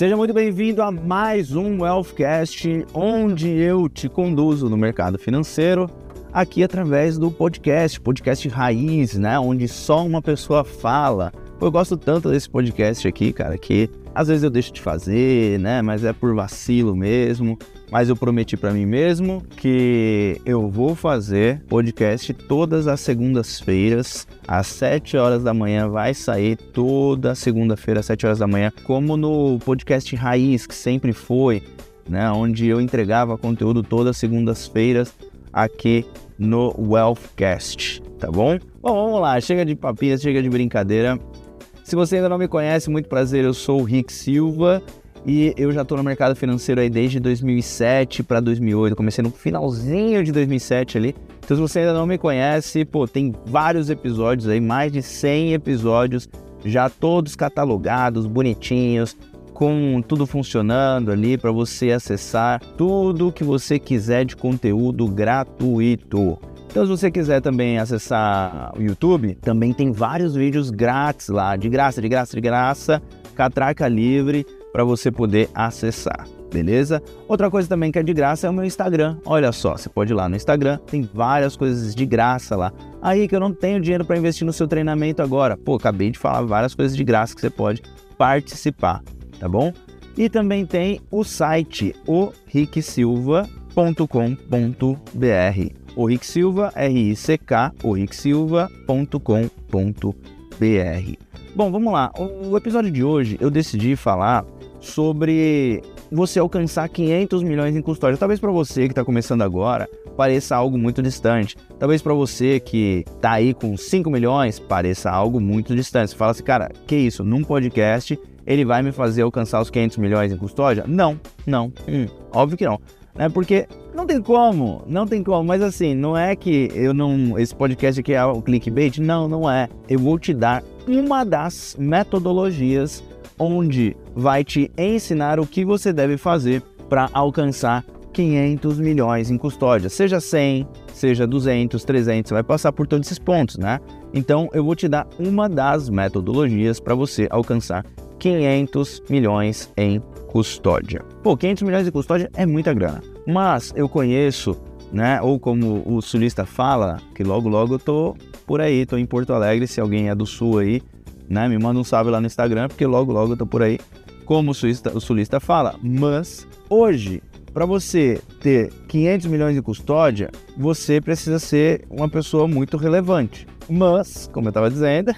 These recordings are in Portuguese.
Seja muito bem-vindo a mais um Wealthcast, onde eu te conduzo no mercado financeiro, aqui através do podcast, podcast raiz, né? Onde só uma pessoa fala. Eu gosto tanto desse podcast aqui, cara, que às vezes eu deixo de fazer, né? Mas é por vacilo mesmo. Mas eu prometi para mim mesmo que eu vou fazer podcast todas as segundas-feiras, às 7 horas da manhã. Vai sair toda segunda-feira, às 7 horas da manhã, como no podcast Raiz, que sempre foi, né? Onde eu entregava conteúdo todas as segundas-feiras aqui no Wealthcast, tá bom? Bom, vamos lá, chega de papinhas, chega de brincadeira. Se você ainda não me conhece, muito prazer, eu sou o Rick Silva e eu já estou no mercado financeiro aí desde 2007 para 2008. comecei no finalzinho de 2007 ali. Então, se você ainda não me conhece, pô, tem vários episódios aí, mais de 100 episódios, já todos catalogados, bonitinhos, com tudo funcionando ali para você acessar tudo que você quiser de conteúdo gratuito. Então, se você quiser também acessar o YouTube, também tem vários vídeos grátis lá, de graça, de graça, de graça, catraca livre para você poder acessar. Beleza? Outra coisa também que é de graça é o meu Instagram. Olha só, você pode ir lá no Instagram, tem várias coisas de graça lá. Aí que eu não tenho dinheiro para investir no seu treinamento agora. Pô, acabei de falar várias coisas de graça que você pode participar, tá bom? E também tem o site o ricksilva.com.br o Rick Silva, R-I-C-K, o ricksilva.com.br. Bom, vamos lá. O episódio de hoje eu decidi falar sobre você alcançar 500 milhões em custódia. Talvez para você que está começando agora pareça algo muito distante. Talvez para você que está aí com 5 milhões pareça algo muito distante. Você fala assim, cara, que isso? Num podcast ele vai me fazer alcançar os 500 milhões em custódia? Não, não, hum, óbvio que não. É porque não tem como, não tem como, mas assim, não é que eu não. Esse podcast aqui é o clickbait? Não, não é. Eu vou te dar uma das metodologias onde vai te ensinar o que você deve fazer para alcançar 500 milhões em custódia, seja 100, seja 200, 300, você vai passar por todos esses pontos, né? Então eu vou te dar uma das metodologias para você alcançar 500 milhões em custódia. Pô, 500 milhões de custódia é muita grana. Mas eu conheço, né, ou como o sulista fala, que logo logo eu tô por aí, tô em Porto Alegre, se alguém é do sul aí, né, me manda um salve lá no Instagram, porque logo logo eu tô por aí, como o sulista, o sulista fala. Mas hoje, para você ter 500 milhões de custódia, você precisa ser uma pessoa muito relevante. Mas, como eu estava dizendo,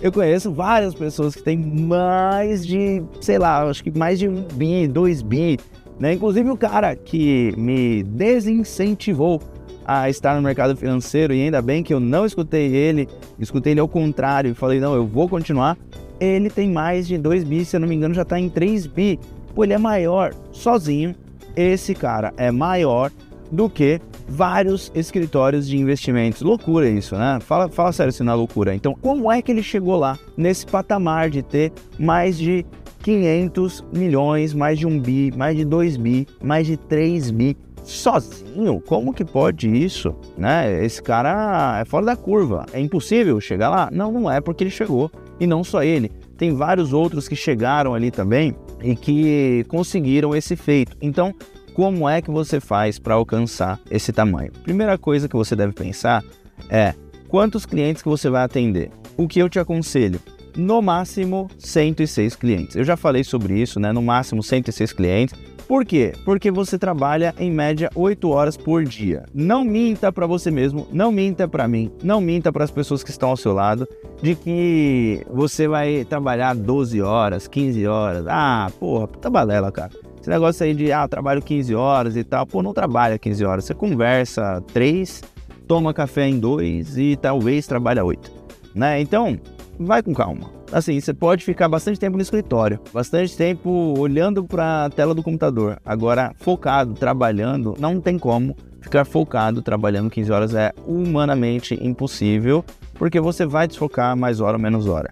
eu conheço várias pessoas que têm mais de, sei lá, acho que mais de um bi, dois bi, né? Inclusive o cara que me desincentivou a estar no mercado financeiro e ainda bem que eu não escutei ele, escutei ele ao contrário e falei, não, eu vou continuar. Ele tem mais de 2 bi, se eu não me engano já está em 3 bi. Pô, ele é maior sozinho. Esse cara é maior do que vários escritórios de investimentos. Loucura isso, né? Fala, fala sério se não é loucura. Então, como é que ele chegou lá, nesse patamar de ter mais de 500 milhões, mais de um bi, mais de 2 bi, mais de 3 bi sozinho? Como que pode isso? Né? Esse cara é fora da curva. É impossível chegar lá? Não, não é porque ele chegou. E não só ele. Tem vários outros que chegaram ali também e que conseguiram esse feito. Então, como é que você faz para alcançar esse tamanho? Primeira coisa que você deve pensar é quantos clientes que você vai atender. O que eu te aconselho? No máximo 106 clientes. Eu já falei sobre isso, né? No máximo 106 clientes. Por quê? Porque você trabalha em média 8 horas por dia. Não minta para você mesmo, não minta para mim, não minta para as pessoas que estão ao seu lado de que você vai trabalhar 12 horas, 15 horas. Ah, porra, puta balela, cara. Esse negócio aí de, ah, trabalho 15 horas e tal. Pô, não trabalha 15 horas. Você conversa 3, toma café em 2 e talvez trabalha 8. Né? Então, vai com calma. Assim, você pode ficar bastante tempo no escritório, bastante tempo olhando para a tela do computador. Agora, focado, trabalhando, não tem como ficar focado trabalhando 15 horas. É humanamente impossível, porque você vai desfocar mais hora ou menos hora.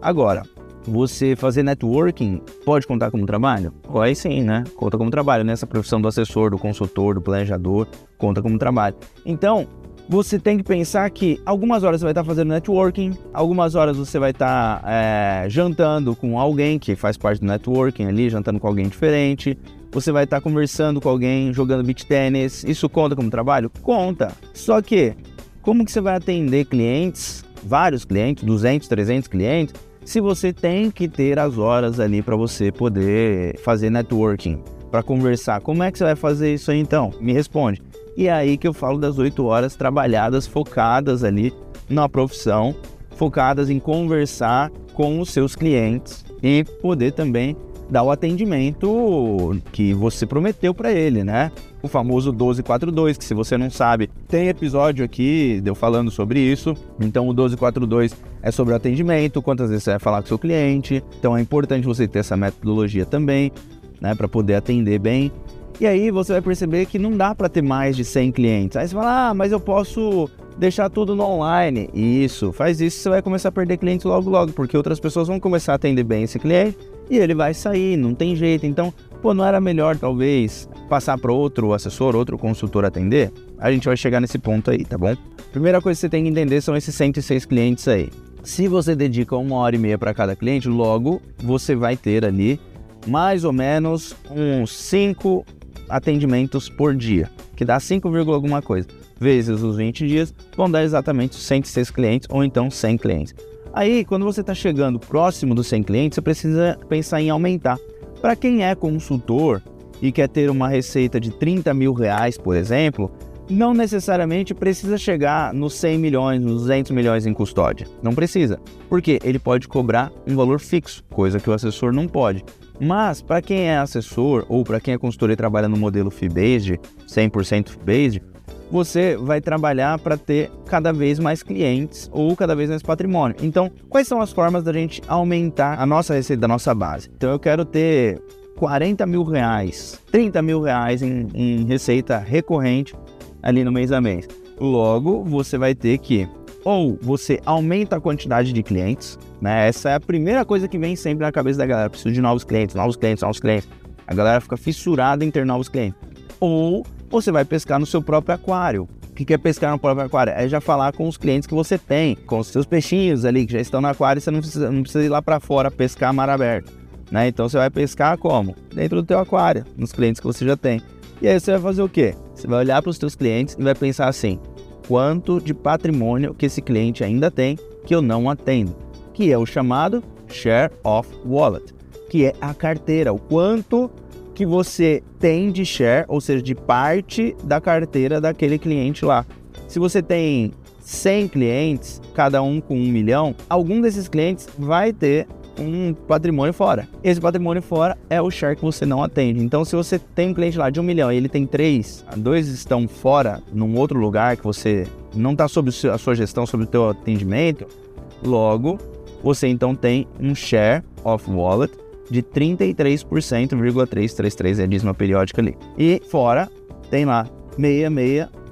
Agora, você fazer networking pode contar como trabalho? Oh, aí sim, né? Conta como trabalho. Nessa profissão do assessor, do consultor, do planejador, conta como trabalho. Então, você tem que pensar que algumas horas você vai estar fazendo networking, algumas horas você vai estar é, jantando com alguém que faz parte do networking ali, jantando com alguém diferente. Você vai estar conversando com alguém, jogando beach tênis. Isso conta como trabalho? Conta. Só que, como que você vai atender clientes, vários clientes, 200, 300 clientes, se você tem que ter as horas ali para você poder fazer networking, para conversar? Como é que você vai fazer isso aí então? Me responde. E é aí que eu falo das oito horas trabalhadas, focadas ali na profissão, focadas em conversar com os seus clientes e poder também dar o atendimento que você prometeu para ele, né? O famoso 1242, que se você não sabe, tem episódio aqui deu falando sobre isso. Então o 1242 é sobre o atendimento, quantas vezes você vai falar com seu cliente. Então é importante você ter essa metodologia também, né, para poder atender bem. E aí você vai perceber que não dá para ter mais de 100 clientes. Aí você fala, ah, mas eu posso deixar tudo no online. Isso, faz isso, você vai começar a perder clientes logo logo, porque outras pessoas vão começar a atender bem esse cliente e ele vai sair, não tem jeito. Então, pô, não era melhor talvez passar para outro assessor, outro consultor atender? A gente vai chegar nesse ponto aí, tá bom? Primeira coisa que você tem que entender são esses 106 clientes aí. Se você dedica uma hora e meia para cada cliente, logo você vai ter ali mais ou menos uns 5 atendimentos por dia, que dá 5, alguma coisa, vezes os 20 dias, vão dar exatamente 106 clientes ou então 100 clientes. Aí, quando você está chegando próximo dos 100 clientes, você precisa pensar em aumentar. Para quem é consultor e quer ter uma receita de 30 mil reais, por exemplo, não necessariamente precisa chegar nos 100 milhões, nos 200 milhões em custódia. Não precisa, porque ele pode cobrar um valor fixo, coisa que o assessor não pode. Mas para quem é assessor ou para quem é consultor e trabalha no modelo fee-based, 100% fee-based, você vai trabalhar para ter cada vez mais clientes ou cada vez mais patrimônio. Então, quais são as formas da gente aumentar a nossa receita da nossa base? Então, eu quero ter 40 mil reais, 30 mil reais em, em receita recorrente ali no mês a mês. Logo, você vai ter que ou você aumenta a quantidade de clientes, né? Essa é a primeira coisa que vem sempre na cabeça da galera. Preciso de novos clientes, novos clientes, novos clientes. A galera fica fissurada em ter novos clientes. Ou você vai pescar no seu próprio aquário. O que é pescar no próprio aquário? É já falar com os clientes que você tem, com os seus peixinhos ali que já estão no aquário, você não precisa, não precisa ir lá para fora pescar mar aberto. Né? Então você vai pescar como? Dentro do teu aquário, nos clientes que você já tem. E aí você vai fazer o quê? Você vai olhar para os seus clientes e vai pensar assim: quanto de patrimônio que esse cliente ainda tem que eu não atendo? Que é o chamado Share of Wallet, que é a carteira, o quanto que você tem de share, ou seja, de parte da carteira daquele cliente lá. Se você tem 100 clientes, cada um com um milhão, algum desses clientes vai ter um patrimônio fora. Esse patrimônio fora é o share que você não atende. Então, se você tem um cliente lá de um milhão e ele tem três, dois estão fora, num outro lugar que você não está sob a sua gestão, sob o teu atendimento, logo você então tem um share of wallet de 33,333 é a dízima periódica ali. E fora tem lá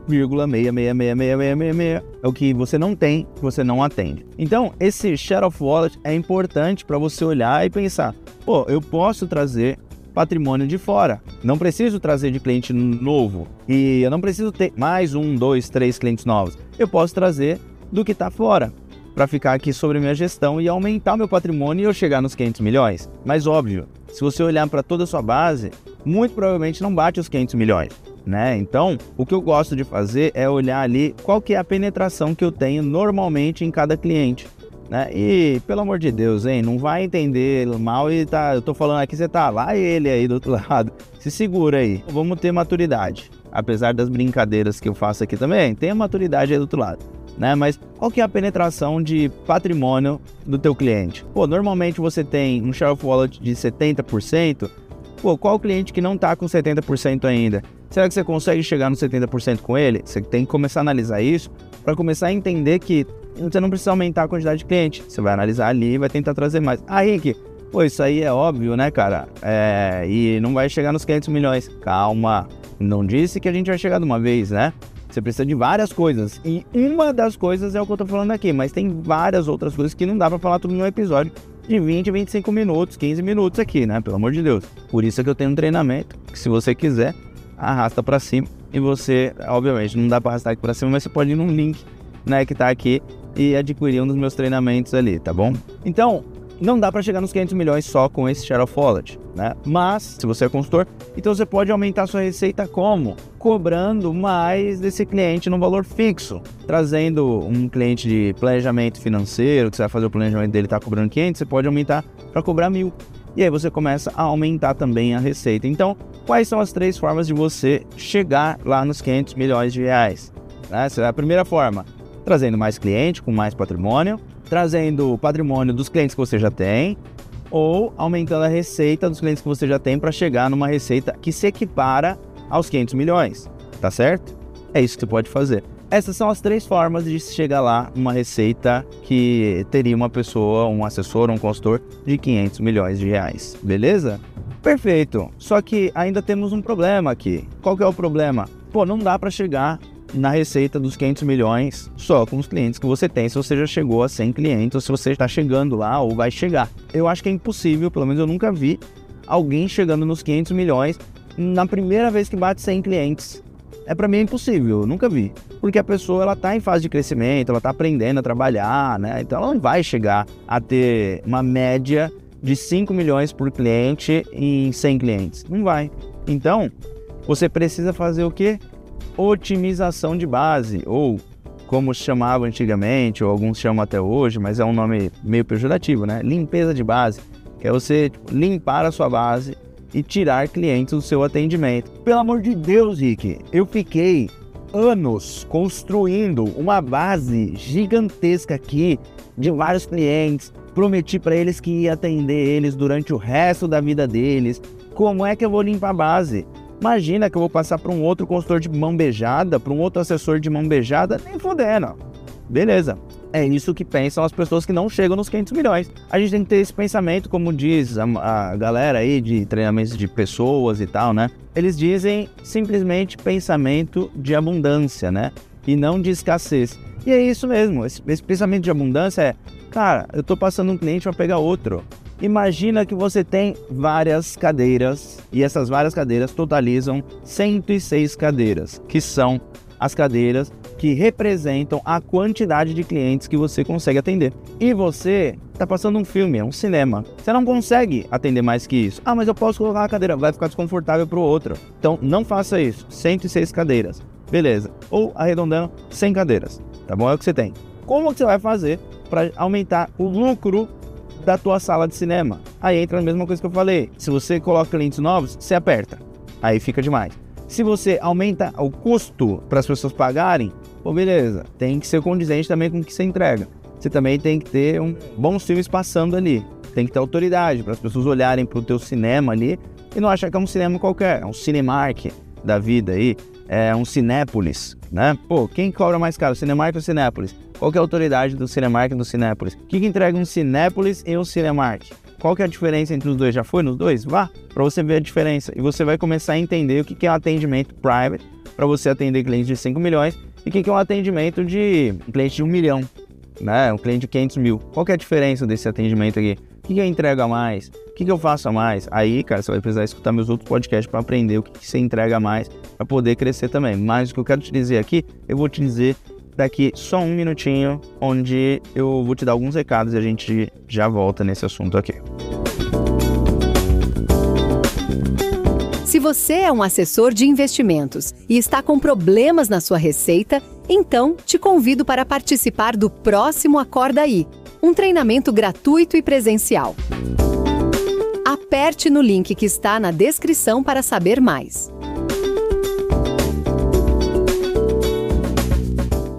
66,666666 é o que você não tem, você não atende. Então, esse share of wallet é importante para você olhar e pensar: pô, eu posso trazer patrimônio de fora. Não preciso trazer de cliente novo e eu não preciso ter mais um, dois, três clientes novos. Eu posso trazer do que está fora para ficar aqui sobre minha gestão e aumentar meu patrimônio e eu chegar nos 500 milhões. Mas óbvio, se você olhar para toda a sua base, muito provavelmente não bate os 500 milhões. Né? Então, o que eu gosto de fazer é olhar ali qual que é a penetração que eu tenho normalmente em cada cliente. Né? E, pelo amor de Deus, hein, não vai entender mal e tá, eu tô falando aqui, você tá lá ele aí do outro lado. Se segura aí. Vamos ter maturidade. Apesar das brincadeiras que eu faço aqui também, tenha maturidade aí do outro lado né? Mas qual que é a penetração de patrimônio do teu cliente? Pô, normalmente você tem um share of wallet de 70%. Pô, qual cliente que não está com 70% ainda? Será que você consegue chegar no 70% com ele? Você tem que começar a analisar isso para começar a entender que você não precisa aumentar a quantidade de cliente. Você vai analisar ali e vai tentar trazer mais. Ah, Henrique, pô, isso aí é óbvio, né, cara? É, e não vai chegar nos 500 milhões. Calma, não disse que a gente vai chegar de uma vez, né? Você precisa de várias coisas. E uma das coisas é o que eu tô falando aqui, mas tem várias outras coisas que não dá para falar tudo num episódio de 20, 25 minutos, 15 minutos aqui, né? Pelo amor de Deus. Por isso é que eu tenho um treinamento que se você quiser, arrasta para cima e você, obviamente, não dá para arrastar aqui para cima, mas você pode ir num link né, que está aqui e adquirir um dos meus treinamentos ali, tá bom? Então, não dá para chegar nos 500 milhões só com esse share of wallet, né? Mas, se você é consultor, então você pode aumentar sua receita como? Cobrando mais desse cliente no valor fixo. Trazendo um cliente de planejamento financeiro, que você vai fazer o planejamento dele está cobrando 500, você pode aumentar para cobrar mil. E aí você começa a aumentar também a receita. Então, quais são as três formas de você chegar lá nos 500 milhões de reais? Essa é a primeira forma, trazendo mais cliente com mais patrimônio trazendo o patrimônio dos clientes que você já tem ou aumentando a receita dos clientes que você já tem para chegar numa receita que se equipara aos 500 milhões, tá certo? É isso que você pode fazer. Essas são as três formas de chegar lá numa receita que teria uma pessoa, um assessor, um consultor de 500 milhões de reais, beleza? Perfeito. Só que ainda temos um problema aqui. Qual que é o problema? Pô, não dá para chegar na receita dos 500 milhões só com os clientes que você tem, se você já chegou a 100 clientes ou se você está chegando lá ou vai chegar. Eu acho que é impossível, pelo menos eu nunca vi alguém chegando nos 500 milhões na primeira vez que bate 100 clientes. É para mim impossível, eu nunca vi. Porque a pessoa ela tá em fase de crescimento, ela tá aprendendo a trabalhar, né? Então ela não vai chegar a ter uma média de 5 milhões por cliente em 100 clientes. Não vai. Então, você precisa fazer o quê? otimização de base, ou como chamava antigamente, ou alguns chamam até hoje, mas é um nome meio pejorativo, né? Limpeza de base, que é você limpar a sua base e tirar clientes do seu atendimento. Pelo amor de Deus, Rick, eu fiquei anos construindo uma base gigantesca aqui de vários clientes. Prometi para eles que ia atender eles durante o resto da vida deles. Como é que eu vou limpar a base? Imagina que eu vou passar para um outro consultor de mão beijada, para um outro assessor de mão beijada, nem fudendo. Beleza. É isso que pensam as pessoas que não chegam nos 500 milhões. A gente tem que ter esse pensamento, como diz a, a galera aí de treinamentos de pessoas e tal, né? Eles dizem simplesmente pensamento de abundância, né? E não de escassez. E é isso mesmo. Esse, esse pensamento de abundância é, cara, eu tô passando um cliente para pegar outro. Imagina que você tem várias cadeiras e essas várias cadeiras totalizam 106 cadeiras, que são as cadeiras que representam a quantidade de clientes que você consegue atender. E você está passando um filme, é um cinema. Você não consegue atender mais que isso. Ah, mas eu posso colocar uma cadeira, vai ficar desconfortável para o outro. Então não faça isso. 106 cadeiras. Beleza. Ou arredondando 100 cadeiras. Tá bom? É o que você tem. Como você vai fazer para aumentar o lucro da tua sala de cinema. Aí entra a mesma coisa que eu falei. Se você coloca clientes novos, você aperta. Aí fica demais. Se você aumenta o custo para as pessoas pagarem, pô, beleza. Tem que ser condizente também com o que você entrega. Você também tem que ter um bons filmes passando ali. Tem que ter autoridade para as pessoas olharem para o teu cinema ali e não achar que é um cinema qualquer, é um Cinemark da vida aí, é um Cinépolis, né? Pô, quem cobra mais caro, Cinemark ou Cinépolis? Qual é a autoridade do Cinemark e do Cinépolis? O que, que entrega um Cinépolis e um Cinemark? Qual que é a diferença entre os dois? Já foi nos dois? Vá para você ver a diferença e você vai começar a entender o que, que é um atendimento private para você atender clientes de 5 milhões e o que, que é um atendimento de um cliente de 1 milhão, né? Um cliente de 500 mil. Qual que é a diferença desse atendimento aqui? O que, que eu entrego a mais? O que, que eu faço a mais? Aí, cara, você vai precisar escutar meus outros podcasts para aprender o que, que você entrega a mais para poder crescer também. Mas o que eu quero te dizer aqui, eu vou te dizer daqui só um minutinho, onde eu vou te dar alguns recados e a gente já volta nesse assunto aqui. Se você é um assessor de investimentos e está com problemas na sua receita, então te convido para participar do próximo Acorda Aí, um treinamento gratuito e presencial. Aperte no link que está na descrição para saber mais.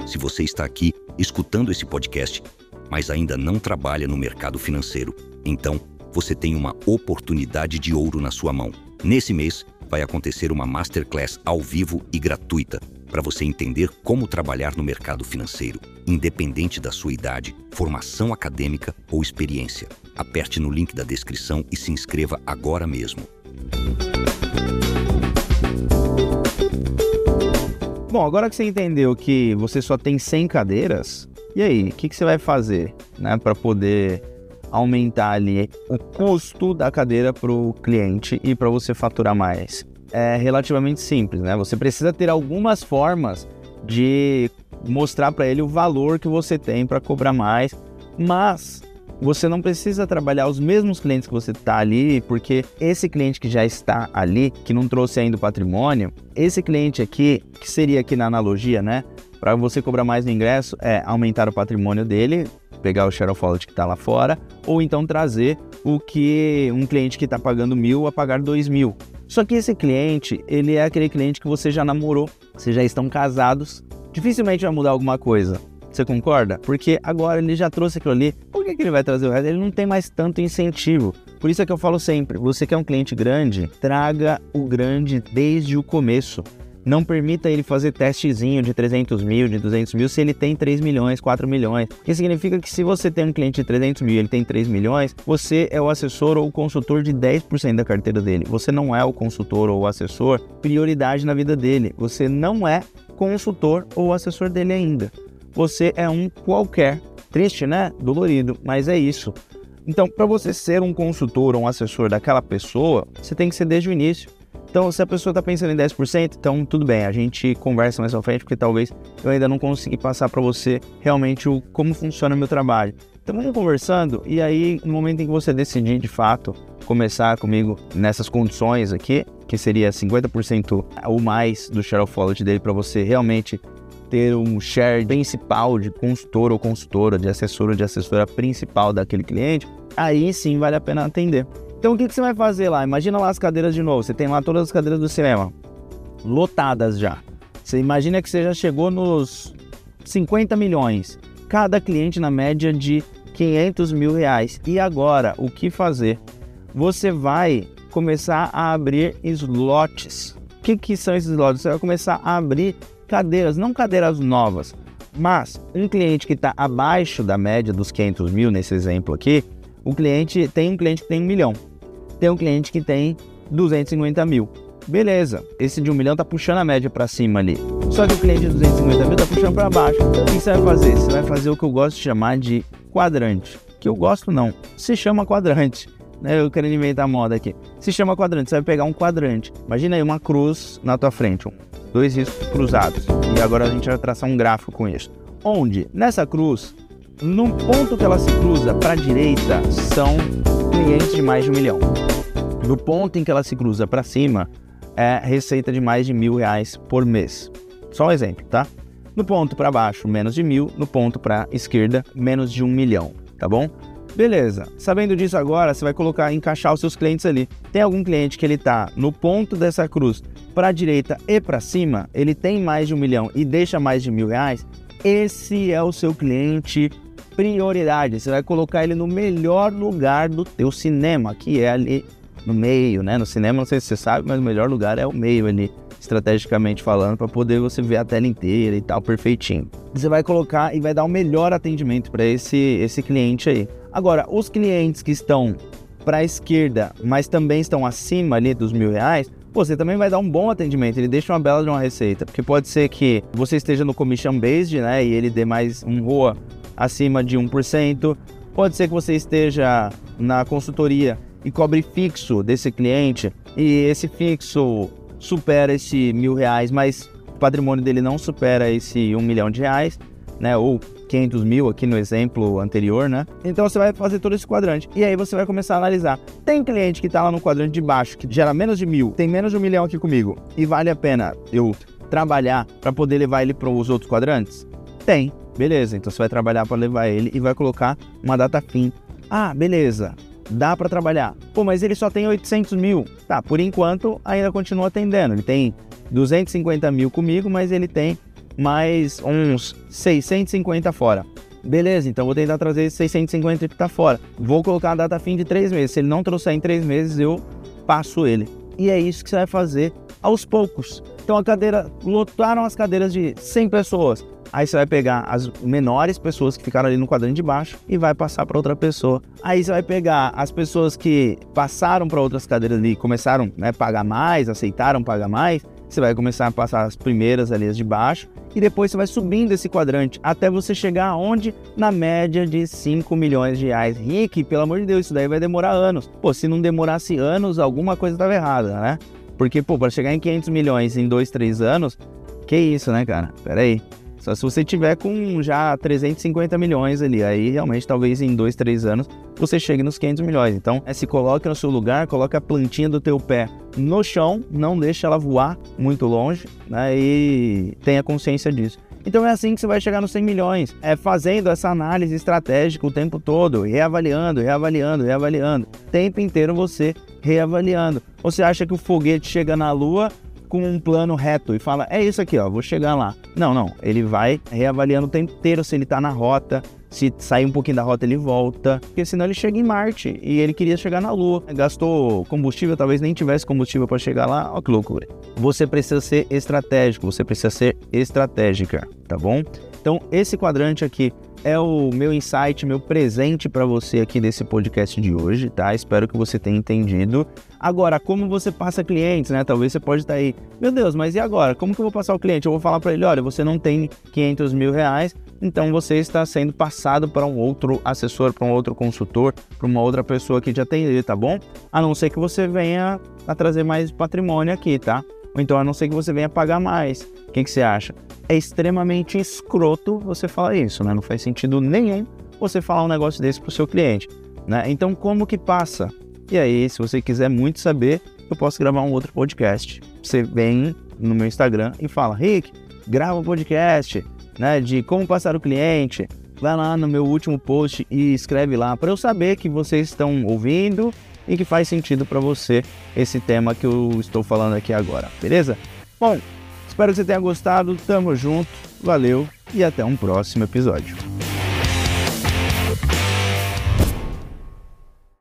Se você está aqui escutando esse podcast, mas ainda não trabalha no mercado financeiro, então você tem uma oportunidade de ouro na sua mão. Nesse mês, vai acontecer uma masterclass ao vivo e gratuita para você entender como trabalhar no mercado financeiro, independente da sua idade, formação acadêmica ou experiência. Aperte no link da descrição e se inscreva agora mesmo. Bom, agora que você entendeu que você só tem 100 cadeiras, e aí, o que, que você vai fazer né, para poder aumentar ali o custo da cadeira para o cliente e para você faturar mais? é relativamente simples, né? Você precisa ter algumas formas de mostrar para ele o valor que você tem para cobrar mais, mas você não precisa trabalhar os mesmos clientes que você está ali, porque esse cliente que já está ali, que não trouxe ainda o patrimônio, esse cliente aqui, que seria aqui na analogia, né? Para você cobrar mais no ingresso, é aumentar o patrimônio dele, pegar o share of wallet que está lá fora, ou então trazer o que um cliente que está pagando mil a pagar dois mil. Só que esse cliente, ele é aquele cliente que você já namorou, vocês já estão casados, dificilmente vai mudar alguma coisa. Você concorda? Porque agora ele já trouxe aquilo ali, por que, que ele vai trazer o resto? Ele não tem mais tanto incentivo. Por isso é que eu falo sempre: você quer um cliente grande, traga o grande desde o começo. Não permita ele fazer testezinho de 300 mil, de 200 mil, se ele tem 3 milhões, 4 milhões. Que significa que se você tem um cliente de 300 mil e ele tem 3 milhões, você é o assessor ou o consultor de 10% da carteira dele. Você não é o consultor ou o assessor prioridade na vida dele. Você não é consultor ou assessor dele ainda. Você é um qualquer. Triste, né? Dolorido, mas é isso. Então, para você ser um consultor ou um assessor daquela pessoa, você tem que ser desde o início. Então, se a pessoa está pensando em 10%, então tudo bem, a gente conversa mais à frente, porque talvez eu ainda não consegui passar para você realmente o, como funciona o meu trabalho. Então, vamos conversando e aí, no momento em que você decidir de fato começar comigo nessas condições aqui, que seria 50% ou mais do share of wallet dele para você realmente ter um share principal de consultor ou consultora, de assessor ou de assessora principal daquele cliente, aí sim vale a pena atender. Então o que, que você vai fazer lá? Imagina lá as cadeiras de novo. Você tem lá todas as cadeiras do cinema lotadas já. Você imagina que você já chegou nos 50 milhões. Cada cliente na média de 500 mil reais. E agora, o que fazer? Você vai começar a abrir slots. O que, que são esses slots? Você vai começar a abrir cadeiras, não cadeiras novas, mas um cliente que está abaixo da média dos 500 mil, nesse exemplo aqui, o cliente tem um cliente que tem um milhão, tem um cliente que tem 250 mil. Beleza, esse de um milhão tá puxando a média para cima ali. Só que o cliente de 250 mil tá puxando para baixo. O que você vai fazer? Você vai fazer o que eu gosto de chamar de quadrante. Que eu gosto não, se chama quadrante. Né? Eu quero inventar moda aqui. Se chama quadrante, você vai pegar um quadrante. Imagina aí uma cruz na tua frente, dois riscos cruzados. E agora a gente vai traçar um gráfico com isso. Onde nessa cruz no ponto que ela se cruza para a direita, são clientes de mais de um milhão. No ponto em que ela se cruza para cima, é receita de mais de mil reais por mês. Só um exemplo, tá? No ponto para baixo, menos de mil. No ponto para esquerda, menos de um milhão, tá bom? Beleza. Sabendo disso agora, você vai colocar, encaixar os seus clientes ali. Tem algum cliente que ele tá no ponto dessa cruz para a direita e para cima, ele tem mais de um milhão e deixa mais de mil reais, esse é o seu cliente prioridade. Você vai colocar ele no melhor lugar do teu cinema, que é ali no meio, né? No cinema, não sei se você sabe, mas o melhor lugar é o meio ali, estrategicamente falando, para poder você ver a tela inteira e tal, perfeitinho. Você vai colocar e vai dar o melhor atendimento para esse, esse cliente aí. Agora, os clientes que estão para a esquerda, mas também estão acima ali dos mil reais, você também vai dar um bom atendimento, ele deixa uma bela de uma receita, porque pode ser que você esteja no commission based, né, e ele dê mais um ROA acima de 1%. Pode ser que você esteja na consultoria e cobre fixo desse cliente e esse fixo supera esse mil reais, mas o patrimônio dele não supera esse um milhão de reais, né? Ou 500 mil aqui no exemplo anterior, né? Então você vai fazer todo esse quadrante e aí você vai começar a analisar. Tem cliente que está lá no quadrante de baixo que gera menos de mil, tem menos de um milhão aqui comigo e vale a pena eu trabalhar para poder levar ele para os outros quadrantes? Tem. Beleza, então você vai trabalhar para levar ele e vai colocar uma data fim. Ah, beleza, dá para trabalhar. Pô, mas ele só tem 800 mil. Tá, por enquanto ainda continua atendendo. Ele tem 250 mil comigo, mas ele tem mais uns 650 fora. Beleza, então vou tentar trazer esse 650 que tá fora. Vou colocar a data fim de três meses. Se ele não trouxer em três meses, eu passo ele. E é isso que você vai fazer aos poucos. Então a cadeira, lotaram as cadeiras de 100 pessoas. Aí você vai pegar as menores pessoas que ficaram ali no quadrante de baixo e vai passar para outra pessoa. Aí você vai pegar as pessoas que passaram para outras cadeiras ali, começaram a né, pagar mais, aceitaram pagar mais. Você vai começar a passar as primeiras ali as de baixo e depois você vai subindo esse quadrante até você chegar aonde? Na média de 5 milhões de reais. Rick, pelo amor de Deus, isso daí vai demorar anos. Pô, se não demorasse anos, alguma coisa estava errada, né? Porque, pô, para chegar em 500 milhões em 2, 3 anos, que isso, né, cara? Pera aí. Só se você tiver com já 350 milhões ali, aí realmente talvez em 2, 3 anos você chegue nos 500 milhões. Então, é, se coloque no seu lugar, coloque a plantinha do teu pé no chão, não deixe ela voar muito longe, né? E tenha consciência disso. Então é assim que você vai chegar nos 100 milhões. É fazendo essa análise estratégica o tempo todo, reavaliando, reavaliando, reavaliando. O tempo inteiro você reavaliando. Você acha que o foguete chega na Lua com um plano reto e fala: é isso aqui, ó, vou chegar lá. Não, não. Ele vai reavaliando o tempo inteiro se ele tá na rota, se sair um pouquinho da rota ele volta, porque senão ele chega em Marte e ele queria chegar na Lua. Gastou combustível, talvez nem tivesse combustível para chegar lá. Ó que loucura. Você precisa ser estratégico, você precisa ser estratégica, tá bom? Então, esse quadrante aqui é o meu insight, meu presente para você aqui nesse podcast de hoje, tá? Espero que você tenha entendido. Agora, como você passa clientes, né? Talvez você pode estar aí, meu Deus, mas e agora? Como que eu vou passar o cliente? Eu vou falar para ele, olha, você não tem 500 mil reais, então você está sendo passado para um outro assessor, para um outro consultor, para uma outra pessoa que te atender, tá bom? A não ser que você venha a trazer mais patrimônio aqui, tá? Ou então a não ser que você venha pagar mais. O que, que você acha? É extremamente escroto você falar isso, né? Não faz sentido nenhum você falar um negócio desse para o seu cliente, né? Então como que passa? E aí, se você quiser muito saber, eu posso gravar um outro podcast. Você vem no meu Instagram e fala, Rick, grava um podcast, né, de como passar o cliente. Vai lá no meu último post e escreve lá para eu saber que vocês estão ouvindo e que faz sentido para você esse tema que eu estou falando aqui agora, beleza? Bom, espero que você tenha gostado. Tamo junto, valeu e até um próximo episódio.